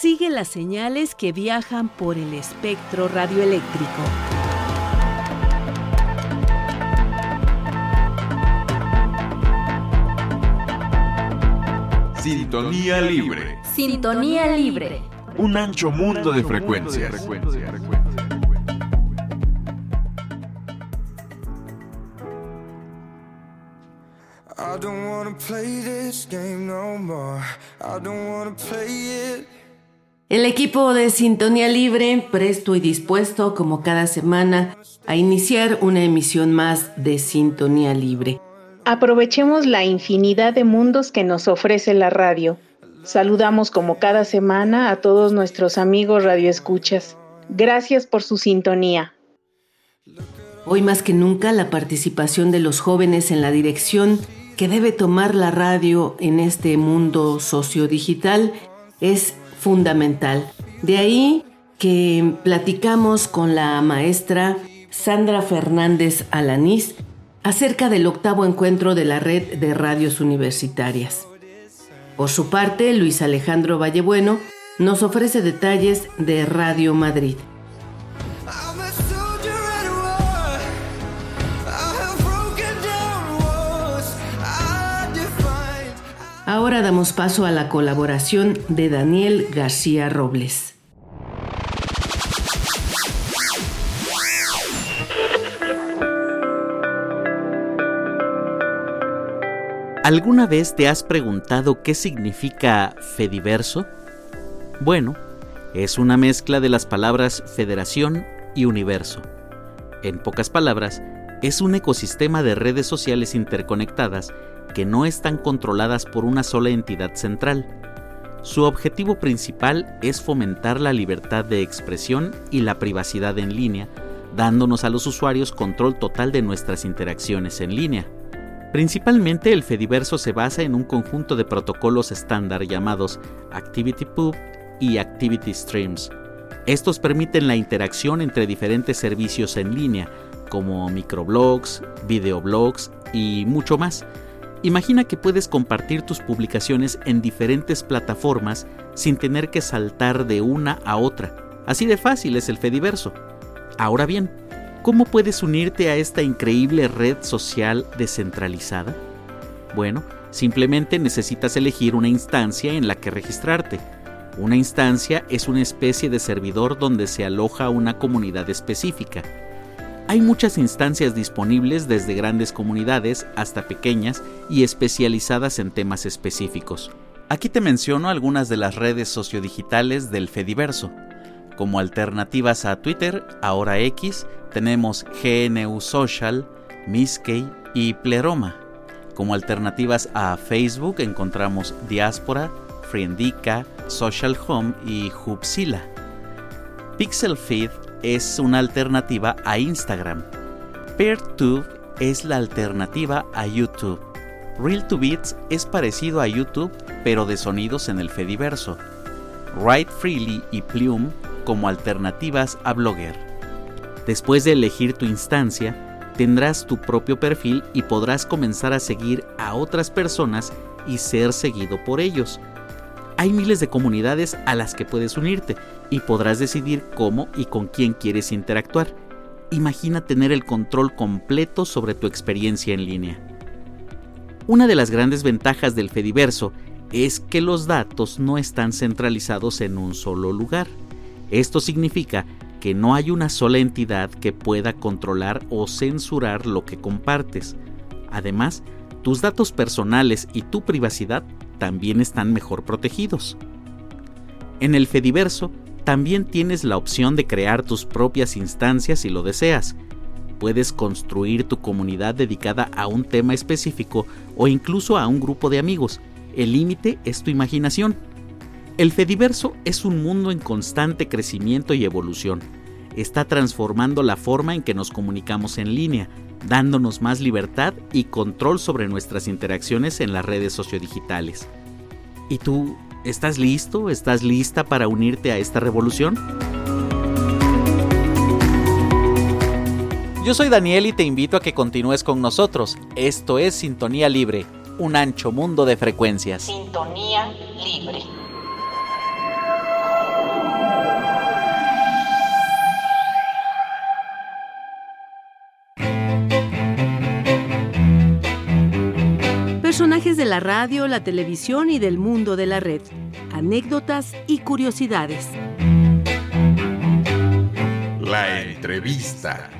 Sigue las señales que viajan por el espectro radioeléctrico. Sintonía libre. Sintonía libre. Un ancho mundo de frecuencias. El equipo de Sintonía Libre, presto y dispuesto como cada semana a iniciar una emisión más de Sintonía Libre. Aprovechemos la infinidad de mundos que nos ofrece la radio. Saludamos como cada semana a todos nuestros amigos radioescuchas. Gracias por su sintonía. Hoy más que nunca la participación de los jóvenes en la dirección que debe tomar la radio en este mundo sociodigital es fundamental. De ahí que platicamos con la maestra Sandra Fernández Alanís, acerca del octavo encuentro de la red de radios universitarias. Por su parte, Luis Alejandro Vallebueno nos ofrece detalles de Radio Madrid. Ahora damos paso a la colaboración de Daniel García Robles. ¿Alguna vez te has preguntado qué significa Fediverso? Bueno, es una mezcla de las palabras federación y universo. En pocas palabras, es un ecosistema de redes sociales interconectadas que no están controladas por una sola entidad central. Su objetivo principal es fomentar la libertad de expresión y la privacidad en línea, dándonos a los usuarios control total de nuestras interacciones en línea. Principalmente el Fediverso se basa en un conjunto de protocolos estándar llamados ActivityPub y ActivityStreams. Estos permiten la interacción entre diferentes servicios en línea, como microblogs, videoblogs y mucho más. Imagina que puedes compartir tus publicaciones en diferentes plataformas sin tener que saltar de una a otra. Así de fácil es el Fediverso. Ahora bien, ¿Cómo puedes unirte a esta increíble red social descentralizada? Bueno, simplemente necesitas elegir una instancia en la que registrarte. Una instancia es una especie de servidor donde se aloja una comunidad específica. Hay muchas instancias disponibles desde grandes comunidades hasta pequeñas y especializadas en temas específicos. Aquí te menciono algunas de las redes sociodigitales del Fediverso. Como alternativas a Twitter, ahora X, tenemos GNU Social, Miskey y Pleroma. Como alternativas a Facebook encontramos Diaspora, Friendica, Social Home y Hubzilla. Pixel Feed es una alternativa a Instagram. PeerTube es la alternativa a YouTube. Real2Bits es parecido a YouTube, pero de sonidos en el Fediverso. Write Freely y Plume como alternativas a Blogger. Después de elegir tu instancia, tendrás tu propio perfil y podrás comenzar a seguir a otras personas y ser seguido por ellos. Hay miles de comunidades a las que puedes unirte y podrás decidir cómo y con quién quieres interactuar. Imagina tener el control completo sobre tu experiencia en línea. Una de las grandes ventajas del Fediverso es que los datos no están centralizados en un solo lugar. Esto significa que no hay una sola entidad que pueda controlar o censurar lo que compartes. Además, tus datos personales y tu privacidad también están mejor protegidos. En el Fediverso también tienes la opción de crear tus propias instancias si lo deseas. Puedes construir tu comunidad dedicada a un tema específico o incluso a un grupo de amigos. El límite es tu imaginación. El Fediverso es un mundo en constante crecimiento y evolución. Está transformando la forma en que nos comunicamos en línea, dándonos más libertad y control sobre nuestras interacciones en las redes sociodigitales. ¿Y tú estás listo? ¿Estás lista para unirte a esta revolución? Yo soy Daniel y te invito a que continúes con nosotros. Esto es Sintonía Libre, un ancho mundo de frecuencias. Sintonía Libre. Personajes de la radio, la televisión y del mundo de la red. Anécdotas y curiosidades. La entrevista.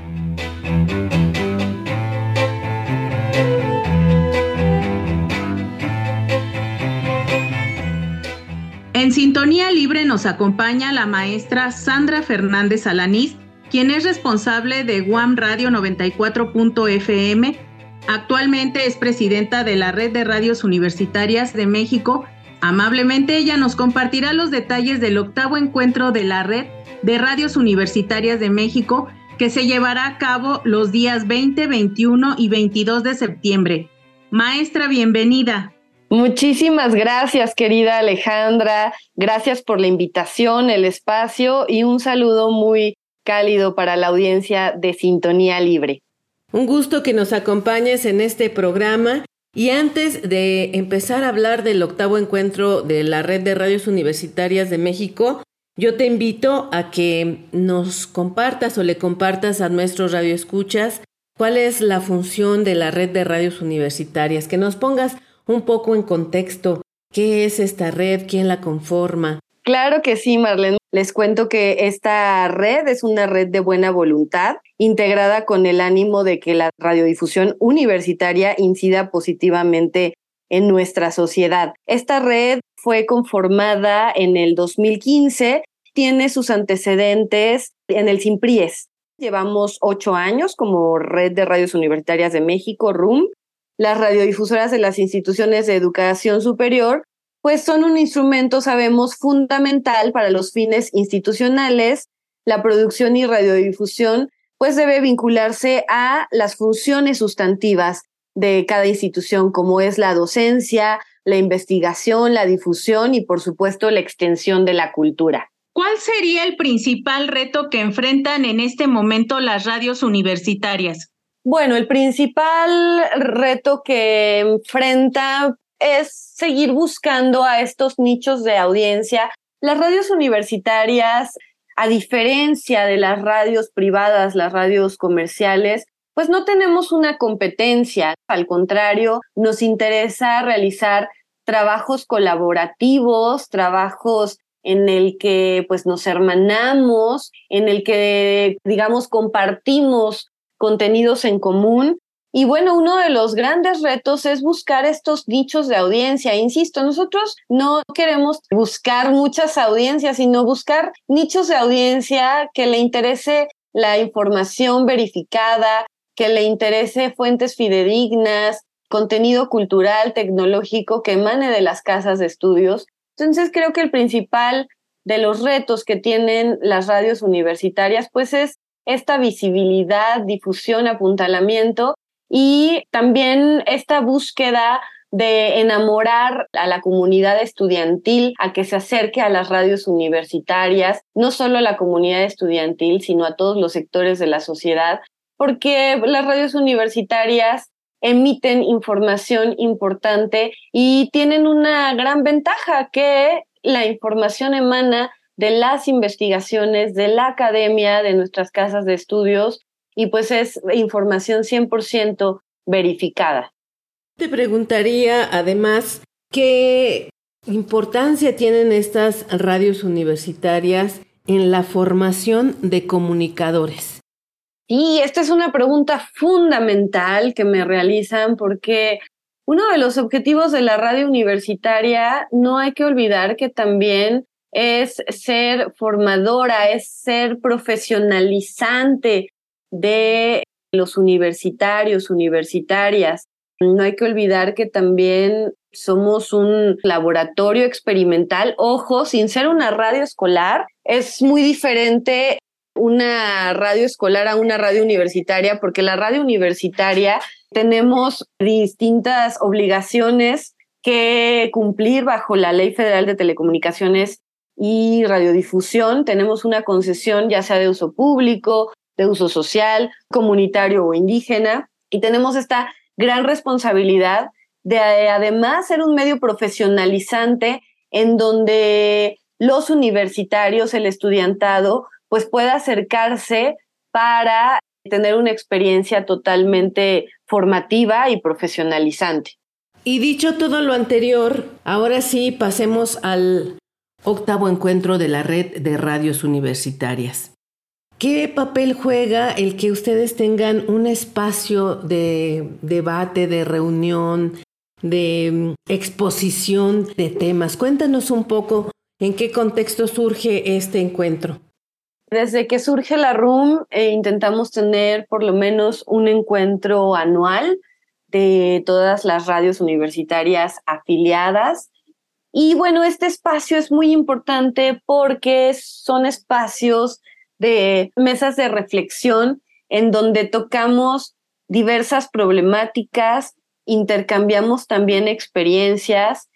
En sintonía libre nos acompaña la maestra Sandra Fernández Alanís, quien es responsable de Guam Radio 94.fm. Actualmente es presidenta de la Red de Radios Universitarias de México. Amablemente ella nos compartirá los detalles del octavo encuentro de la Red de Radios Universitarias de México que se llevará a cabo los días 20, 21 y 22 de septiembre. Maestra, bienvenida. Muchísimas gracias, querida Alejandra. Gracias por la invitación, el espacio y un saludo muy cálido para la audiencia de Sintonía Libre. Un gusto que nos acompañes en este programa. Y antes de empezar a hablar del octavo encuentro de la Red de Radios Universitarias de México, yo te invito a que nos compartas o le compartas a nuestros radioescuchas cuál es la función de la Red de Radios Universitarias, que nos pongas un poco en contexto. ¿Qué es esta red? ¿Quién la conforma? Claro que sí, Marlene. Les cuento que esta red es una red de buena voluntad, integrada con el ánimo de que la radiodifusión universitaria incida positivamente en nuestra sociedad. Esta red fue conformada en el 2015, tiene sus antecedentes en el CIMPRIES. Llevamos ocho años como Red de Radios Universitarias de México, RUM, las radiodifusoras de las instituciones de educación superior, pues son un instrumento, sabemos, fundamental para los fines institucionales. La producción y radiodifusión, pues debe vincularse a las funciones sustantivas de cada institución, como es la docencia, la investigación, la difusión y, por supuesto, la extensión de la cultura. ¿Cuál sería el principal reto que enfrentan en este momento las radios universitarias? Bueno, el principal reto que enfrenta es seguir buscando a estos nichos de audiencia. Las radios universitarias, a diferencia de las radios privadas, las radios comerciales, pues no tenemos una competencia. Al contrario, nos interesa realizar trabajos colaborativos, trabajos en el que pues nos hermanamos, en el que digamos compartimos contenidos en común. Y bueno, uno de los grandes retos es buscar estos nichos de audiencia. Insisto, nosotros no queremos buscar muchas audiencias, sino buscar nichos de audiencia que le interese la información verificada, que le interese fuentes fidedignas, contenido cultural, tecnológico que emane de las casas de estudios. Entonces creo que el principal de los retos que tienen las radios universitarias, pues es esta visibilidad, difusión, apuntalamiento y también esta búsqueda de enamorar a la comunidad estudiantil a que se acerque a las radios universitarias, no solo a la comunidad estudiantil, sino a todos los sectores de la sociedad, porque las radios universitarias emiten información importante y tienen una gran ventaja que la información emana de las investigaciones, de la academia, de nuestras casas de estudios, y pues es información 100% verificada. Te preguntaría además qué importancia tienen estas radios universitarias en la formación de comunicadores. Y esta es una pregunta fundamental que me realizan porque uno de los objetivos de la radio universitaria no hay que olvidar que también es ser formadora, es ser profesionalizante de los universitarios, universitarias. No hay que olvidar que también somos un laboratorio experimental. Ojo, sin ser una radio escolar, es muy diferente una radio escolar a una radio universitaria, porque la radio universitaria tenemos distintas obligaciones que cumplir bajo la Ley Federal de Telecomunicaciones y radiodifusión. Tenemos una concesión ya sea de uso público, de uso social, comunitario o indígena. Y tenemos esta gran responsabilidad de además ser un medio profesionalizante en donde los universitarios, el estudiantado, pues pueda acercarse para tener una experiencia totalmente formativa y profesionalizante. Y dicho todo lo anterior, ahora sí pasemos al octavo encuentro de la red de radios universitarias. ¿Qué papel juega el que ustedes tengan un espacio de debate, de reunión, de mm, exposición de temas? Cuéntanos un poco en qué contexto surge este encuentro. Desde que surge la RUM, eh, intentamos tener por lo menos un encuentro anual de todas las radios universitarias afiliadas. Y bueno, este espacio es muy importante porque son espacios de mesas de reflexión en donde tocamos diversas problemáticas, intercambiamos también experiencias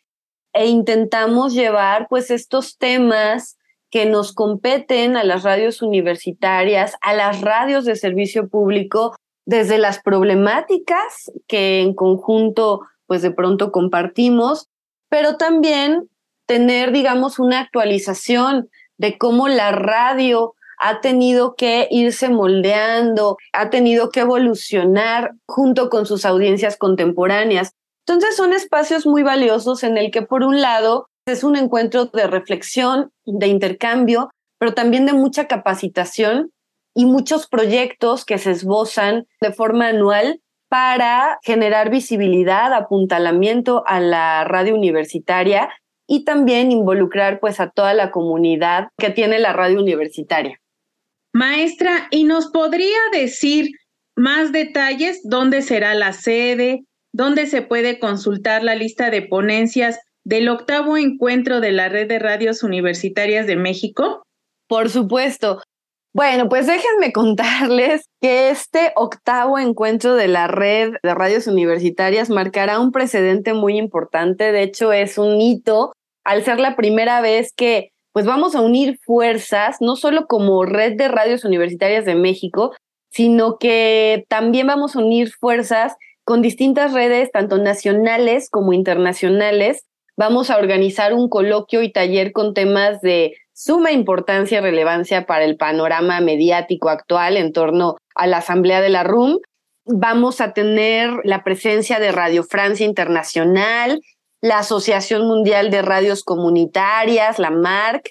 e intentamos llevar pues estos temas que nos competen a las radios universitarias, a las radios de servicio público, desde las problemáticas que en conjunto pues de pronto compartimos, pero también tener, digamos, una actualización de cómo la radio ha tenido que irse moldeando, ha tenido que evolucionar junto con sus audiencias contemporáneas. Entonces son espacios muy valiosos en el que por un lado es un encuentro de reflexión, de intercambio, pero también de mucha capacitación y muchos proyectos que se esbozan de forma anual para generar visibilidad, apuntalamiento a la radio universitaria y también involucrar pues a toda la comunidad que tiene la radio universitaria. Maestra, ¿y nos podría decir más detalles dónde será la sede, dónde se puede consultar la lista de ponencias del octavo encuentro de la Red de Radios Universitarias de México? Por supuesto. Bueno, pues déjenme contarles que este octavo encuentro de la red de radios universitarias marcará un precedente muy importante. De hecho, es un hito al ser la primera vez que pues vamos a unir fuerzas, no solo como red de radios universitarias de México, sino que también vamos a unir fuerzas con distintas redes, tanto nacionales como internacionales. Vamos a organizar un coloquio y taller con temas de suma importancia y relevancia para el panorama mediático actual en torno a la Asamblea de la RUM. Vamos a tener la presencia de Radio Francia Internacional, la Asociación Mundial de Radios Comunitarias, la MARC,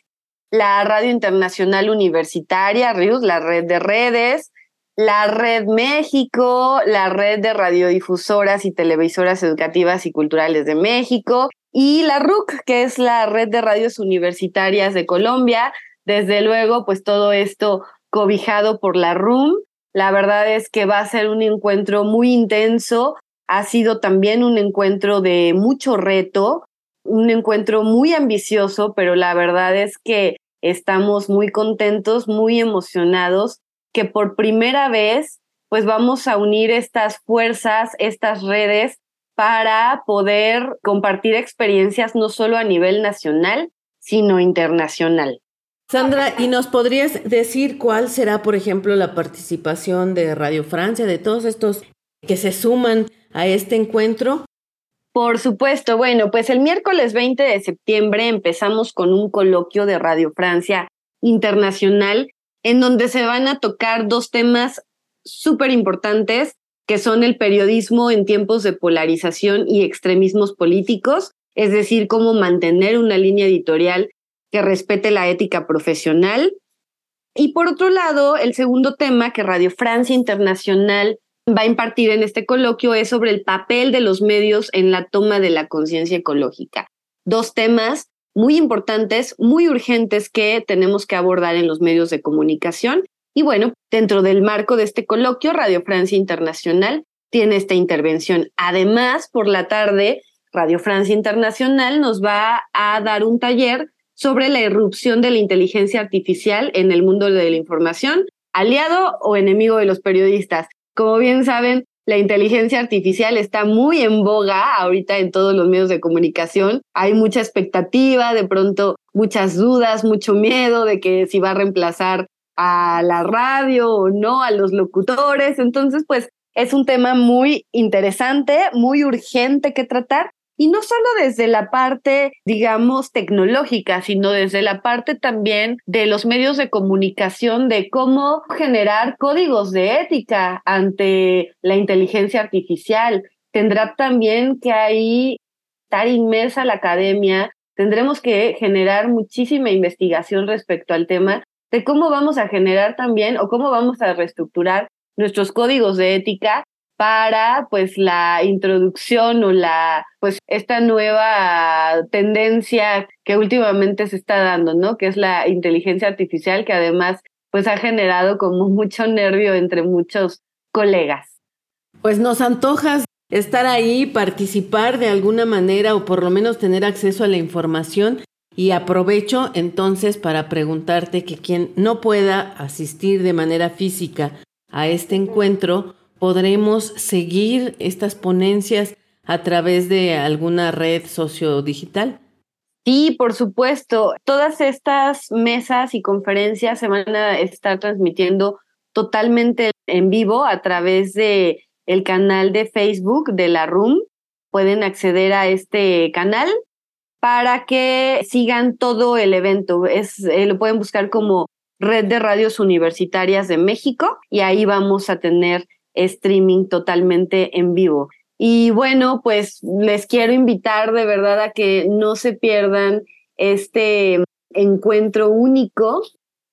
la Radio Internacional Universitaria, RIUS, la Red de Redes, la Red México, la Red de Radiodifusoras y Televisoras Educativas y Culturales de México y la RUC, que es la Red de Radios Universitarias de Colombia. Desde luego, pues todo esto cobijado por la RUM. La verdad es que va a ser un encuentro muy intenso ha sido también un encuentro de mucho reto, un encuentro muy ambicioso, pero la verdad es que estamos muy contentos, muy emocionados, que por primera vez pues vamos a unir estas fuerzas, estas redes para poder compartir experiencias no solo a nivel nacional, sino internacional. Sandra, ¿y nos podrías decir cuál será, por ejemplo, la participación de Radio Francia, de todos estos que se suman a este encuentro? Por supuesto, bueno, pues el miércoles 20 de septiembre empezamos con un coloquio de Radio Francia Internacional en donde se van a tocar dos temas súper importantes que son el periodismo en tiempos de polarización y extremismos políticos, es decir, cómo mantener una línea editorial que respete la ética profesional. Y por otro lado, el segundo tema que Radio Francia Internacional va a impartir en este coloquio es sobre el papel de los medios en la toma de la conciencia ecológica. Dos temas muy importantes, muy urgentes que tenemos que abordar en los medios de comunicación. Y bueno, dentro del marco de este coloquio, Radio Francia Internacional tiene esta intervención. Además, por la tarde, Radio Francia Internacional nos va a dar un taller sobre la irrupción de la inteligencia artificial en el mundo de la información, aliado o enemigo de los periodistas. Como bien saben, la inteligencia artificial está muy en boga ahorita en todos los medios de comunicación. Hay mucha expectativa, de pronto muchas dudas, mucho miedo de que si va a reemplazar a la radio o no, a los locutores. Entonces, pues es un tema muy interesante, muy urgente que tratar y no solo desde la parte, digamos, tecnológica, sino desde la parte también de los medios de comunicación, de cómo generar códigos de ética ante la inteligencia artificial, tendrá también que ahí estar inmersa la academia, tendremos que generar muchísima investigación respecto al tema de cómo vamos a generar también o cómo vamos a reestructurar nuestros códigos de ética para pues la introducción o la pues esta nueva tendencia que últimamente se está dando, ¿no? Que es la inteligencia artificial que además pues ha generado como mucho nervio entre muchos colegas. Pues nos antojas estar ahí, participar de alguna manera o por lo menos tener acceso a la información y aprovecho entonces para preguntarte que quien no pueda asistir de manera física a este encuentro, podremos seguir estas ponencias a través de alguna red sociodigital. Sí, por supuesto. Todas estas mesas y conferencias se van a estar transmitiendo totalmente en vivo a través de el canal de Facebook de la RUM. Pueden acceder a este canal para que sigan todo el evento. Es, eh, lo pueden buscar como Red de Radios Universitarias de México y ahí vamos a tener streaming totalmente en vivo. Y bueno, pues les quiero invitar de verdad a que no se pierdan este encuentro único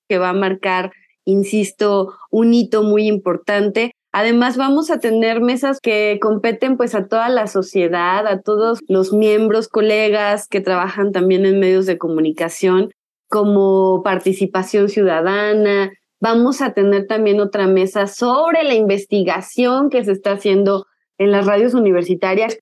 que va a marcar, insisto, un hito muy importante. Además, vamos a tener mesas que competen pues a toda la sociedad, a todos los miembros, colegas que trabajan también en medios de comunicación, como participación ciudadana. Vamos a tener también otra mesa sobre la investigación que se está haciendo en las radios universitarias,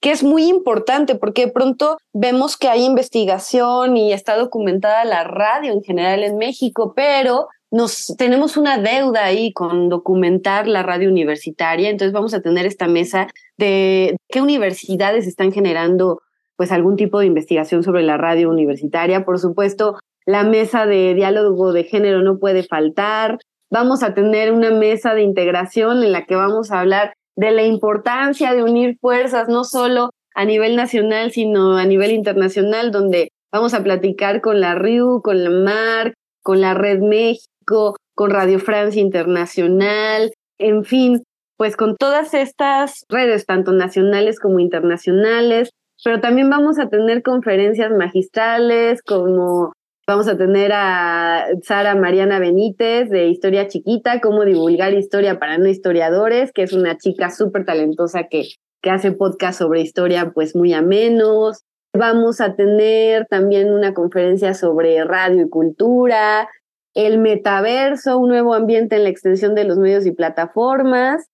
que es muy importante porque de pronto vemos que hay investigación y está documentada la radio en general en México, pero nos tenemos una deuda ahí con documentar la radio universitaria, entonces vamos a tener esta mesa de qué universidades están generando pues algún tipo de investigación sobre la radio universitaria. Por supuesto, la mesa de diálogo de género no puede faltar. Vamos a tener una mesa de integración en la que vamos a hablar de la importancia de unir fuerzas, no solo a nivel nacional, sino a nivel internacional, donde vamos a platicar con la RIU, con la MAR, con la Red México, con Radio Francia Internacional, en fin, pues con todas estas redes, tanto nacionales como internacionales, pero también vamos a tener conferencias magistrales como vamos a tener a Sara Mariana Benítez de Historia Chiquita, cómo divulgar historia para no historiadores, que es una chica súper talentosa que, que hace podcast sobre historia pues muy amenos. Vamos a tener también una conferencia sobre radio y cultura, el metaverso, un nuevo ambiente en la extensión de los medios y plataformas,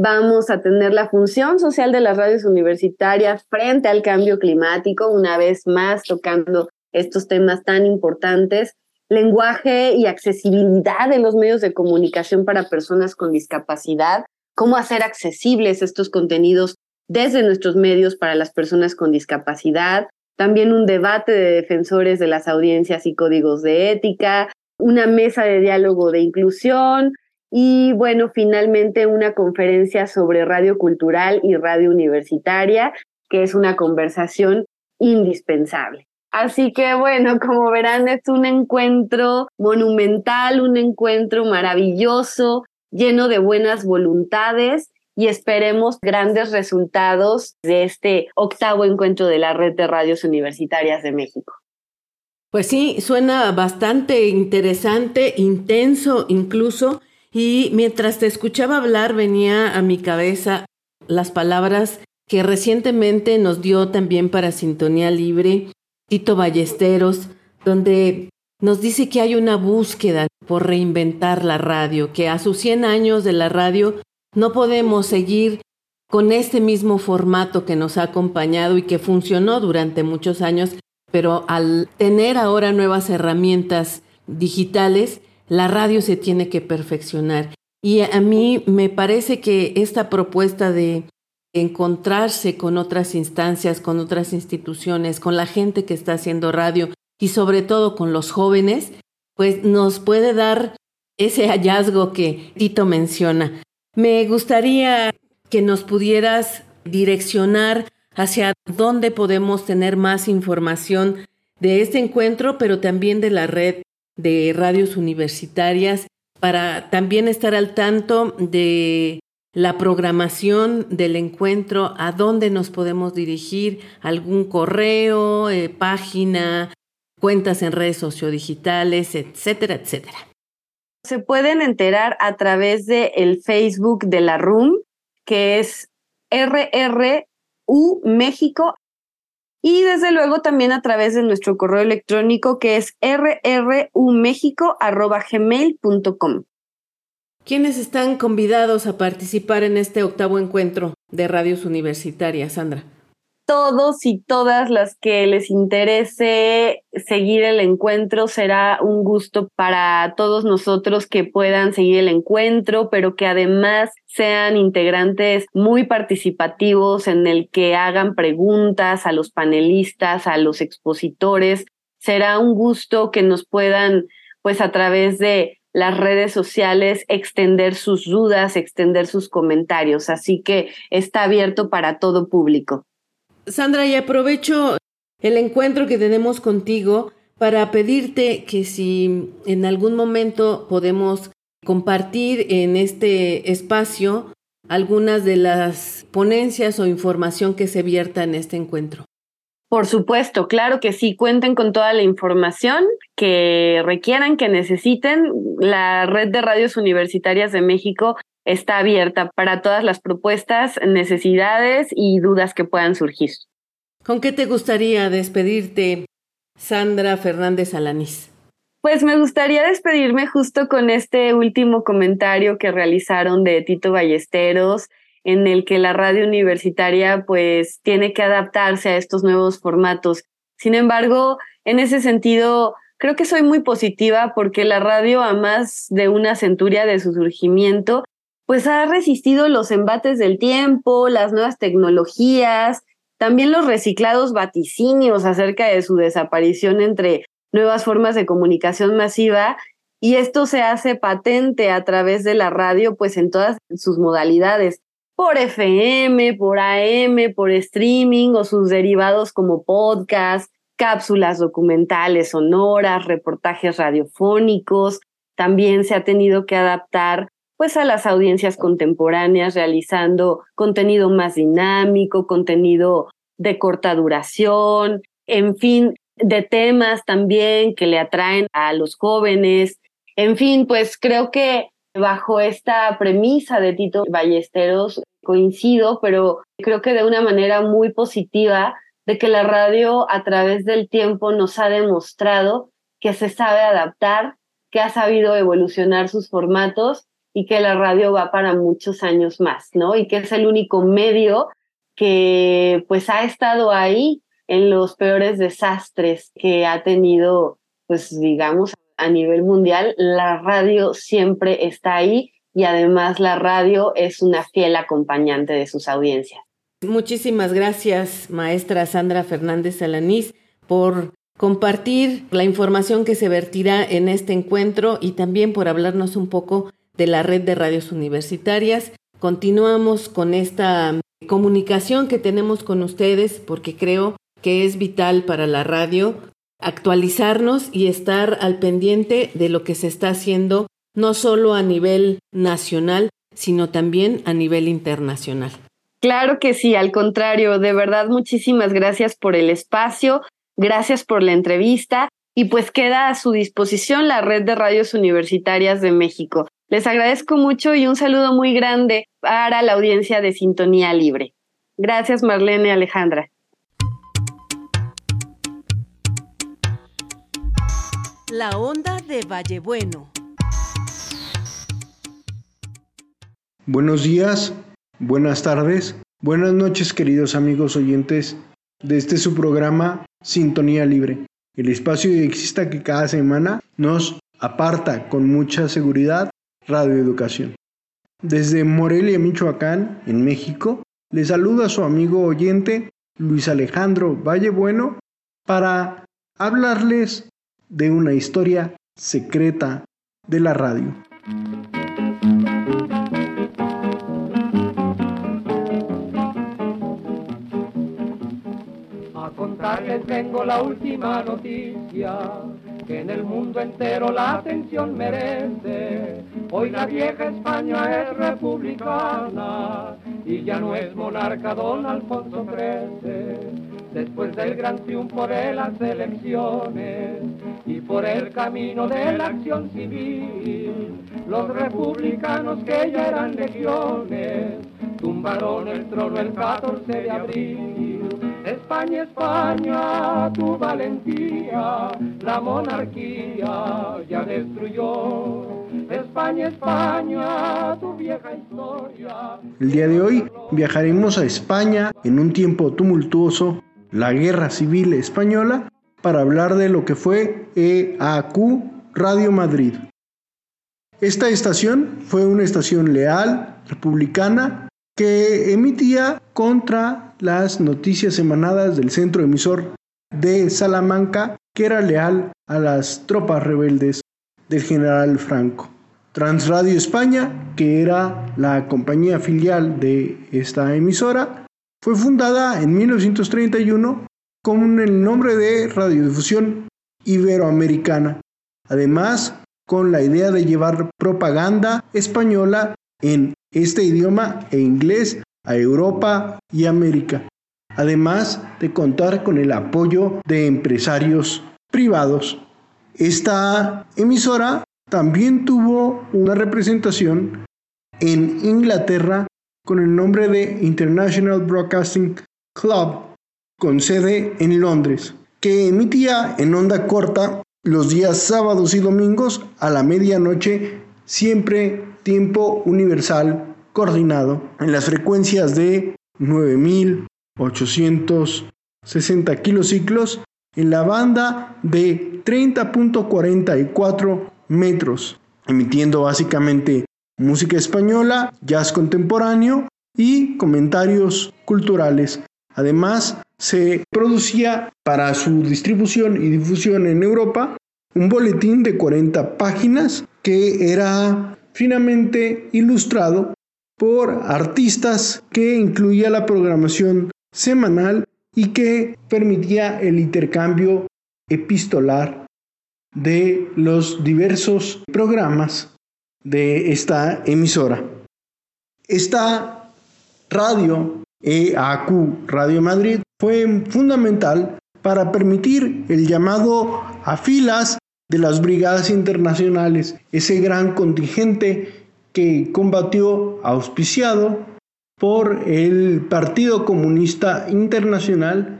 Vamos a tener la función social de las radios universitarias frente al cambio climático, una vez más tocando estos temas tan importantes. Lenguaje y accesibilidad en los medios de comunicación para personas con discapacidad. Cómo hacer accesibles estos contenidos desde nuestros medios para las personas con discapacidad. También un debate de defensores de las audiencias y códigos de ética. Una mesa de diálogo de inclusión y bueno, finalmente una conferencia sobre radio cultural y radio universitaria, que es una conversación indispensable. Así que bueno, como verán, es un encuentro monumental, un encuentro maravilloso, lleno de buenas voluntades y esperemos grandes resultados de este octavo encuentro de la Red de Radios Universitarias de México. Pues sí, suena bastante interesante, intenso incluso, y mientras te escuchaba hablar venía a mi cabeza las palabras que recientemente nos dio también para Sintonía Libre Tito Ballesteros, donde nos dice que hay una búsqueda por reinventar la radio, que a sus 100 años de la radio no podemos seguir con este mismo formato que nos ha acompañado y que funcionó durante muchos años, pero al tener ahora nuevas herramientas digitales, la radio se tiene que perfeccionar. Y a mí me parece que esta propuesta de encontrarse con otras instancias, con otras instituciones, con la gente que está haciendo radio y sobre todo con los jóvenes, pues nos puede dar ese hallazgo que Tito menciona. Me gustaría que nos pudieras direccionar hacia dónde podemos tener más información de este encuentro, pero también de la red de radios universitarias para también estar al tanto de la programación del encuentro, a dónde nos podemos dirigir, algún correo, eh, página, cuentas en redes sociodigitales, etcétera, etcétera. Se pueden enterar a través del el Facebook de la RUM, que es RRU México, y desde luego también a través de nuestro correo electrónico que es rrumexico.gmail.com. ¿Quiénes están convidados a participar en este octavo encuentro de radios universitarias, Sandra? Todos y todas las que les interese seguir el encuentro, será un gusto para todos nosotros que puedan seguir el encuentro, pero que además sean integrantes muy participativos en el que hagan preguntas a los panelistas, a los expositores. Será un gusto que nos puedan, pues a través de las redes sociales, extender sus dudas, extender sus comentarios. Así que está abierto para todo público. Sandra, y aprovecho el encuentro que tenemos contigo para pedirte que si en algún momento podemos compartir en este espacio algunas de las ponencias o información que se vierta en este encuentro. Por supuesto, claro que sí, cuenten con toda la información que requieran, que necesiten. La red de radios universitarias de México está abierta para todas las propuestas, necesidades y dudas que puedan surgir. ¿Con qué te gustaría despedirte, Sandra Fernández Alanís? Pues me gustaría despedirme justo con este último comentario que realizaron de Tito Ballesteros en el que la radio universitaria pues tiene que adaptarse a estos nuevos formatos. Sin embargo, en ese sentido, creo que soy muy positiva porque la radio a más de una centuria de su surgimiento, pues ha resistido los embates del tiempo, las nuevas tecnologías, también los reciclados vaticinios acerca de su desaparición entre nuevas formas de comunicación masiva y esto se hace patente a través de la radio pues en todas sus modalidades por FM, por AM, por streaming o sus derivados como podcast, cápsulas documentales sonoras, reportajes radiofónicos. También se ha tenido que adaptar pues a las audiencias contemporáneas realizando contenido más dinámico, contenido de corta duración, en fin, de temas también que le atraen a los jóvenes. En fin, pues creo que bajo esta premisa de Tito Ballesteros coincido, pero creo que de una manera muy positiva de que la radio a través del tiempo nos ha demostrado que se sabe adaptar, que ha sabido evolucionar sus formatos y que la radio va para muchos años más, ¿no? Y que es el único medio que pues ha estado ahí en los peores desastres que ha tenido, pues digamos, a nivel mundial, la radio siempre está ahí y además la radio es una fiel acompañante de sus audiencias. Muchísimas gracias, maestra Sandra Fernández Alanís, por compartir la información que se vertirá en este encuentro y también por hablarnos un poco de la red de radios universitarias. Continuamos con esta comunicación que tenemos con ustedes porque creo que es vital para la radio actualizarnos y estar al pendiente de lo que se está haciendo no solo a nivel nacional, sino también a nivel internacional. Claro que sí, al contrario, de verdad muchísimas gracias por el espacio, gracias por la entrevista y pues queda a su disposición la red de radios universitarias de México. Les agradezco mucho y un saludo muy grande para la audiencia de Sintonía Libre. Gracias Marlene Alejandra. La onda de Vallebueno. Buenos días, buenas tardes, buenas noches queridos amigos oyentes de este su programa Sintonía Libre, el espacio exista que cada semana nos aparta con mucha seguridad radioeducación. Desde Morelia, Michoacán, en México, le saluda su amigo oyente Luis Alejandro Valle Bueno para hablarles de una historia secreta de la radio. Les tengo la última noticia que en el mundo entero la atención merece. Hoy la vieja España es republicana y ya no es monarca don Alfonso XIII. Después del gran triunfo de las elecciones y por el camino de la acción civil, los republicanos que ya eran legiones tumbaron el trono el 14 de abril. España, España, tu valentía, la monarquía ya destruyó. España, España, tu vieja historia. El día de hoy viajaremos a España en un tiempo tumultuoso, la Guerra Civil Española, para hablar de lo que fue EAQ Radio Madrid. Esta estación fue una estación leal, republicana, que emitía contra las noticias emanadas del centro emisor de Salamanca, que era leal a las tropas rebeldes del general Franco. Transradio España, que era la compañía filial de esta emisora, fue fundada en 1931 con el nombre de Radiodifusión Iberoamericana. Además, con la idea de llevar propaganda española en este idioma e inglés a Europa y América, además de contar con el apoyo de empresarios privados. Esta emisora también tuvo una representación en Inglaterra con el nombre de International Broadcasting Club, con sede en Londres, que emitía en onda corta los días sábados y domingos a la medianoche, siempre tiempo universal coordinado, en las frecuencias de 9860 kilociclos en la banda de 30.44 metros, emitiendo básicamente música española, jazz contemporáneo y comentarios culturales. Además, se producía para su distribución y difusión en Europa un boletín de 40 páginas que era finamente ilustrado por artistas que incluía la programación semanal y que permitía el intercambio epistolar de los diversos programas de esta emisora. Esta radio EAQ Radio Madrid fue fundamental para permitir el llamado a filas de las brigadas internacionales, ese gran contingente que combatió auspiciado por el Partido Comunista Internacional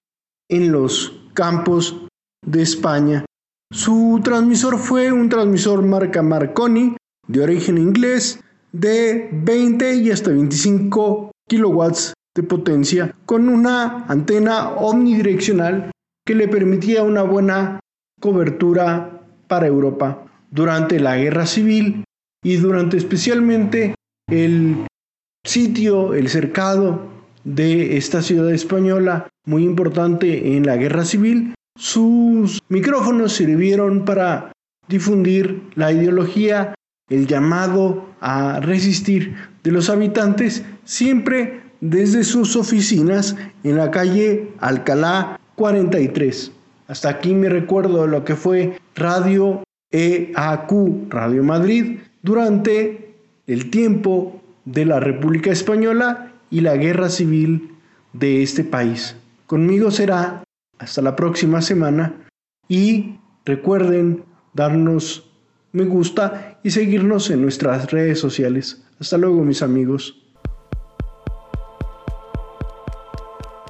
en los campos de España. Su transmisor fue un transmisor marca Marconi de origen inglés de 20 y hasta 25 kilowatts de potencia con una antena omnidireccional que le permitía una buena cobertura para Europa durante la guerra civil y durante especialmente el sitio, el cercado de esta ciudad española muy importante en la guerra civil, sus micrófonos sirvieron para difundir la ideología, el llamado a resistir de los habitantes, siempre desde sus oficinas en la calle Alcalá 43. Hasta aquí me recuerdo lo que fue Radio EAQ, Radio Madrid, durante el tiempo de la República Española y la guerra civil de este país. Conmigo será hasta la próxima semana y recuerden darnos me gusta y seguirnos en nuestras redes sociales. Hasta luego mis amigos.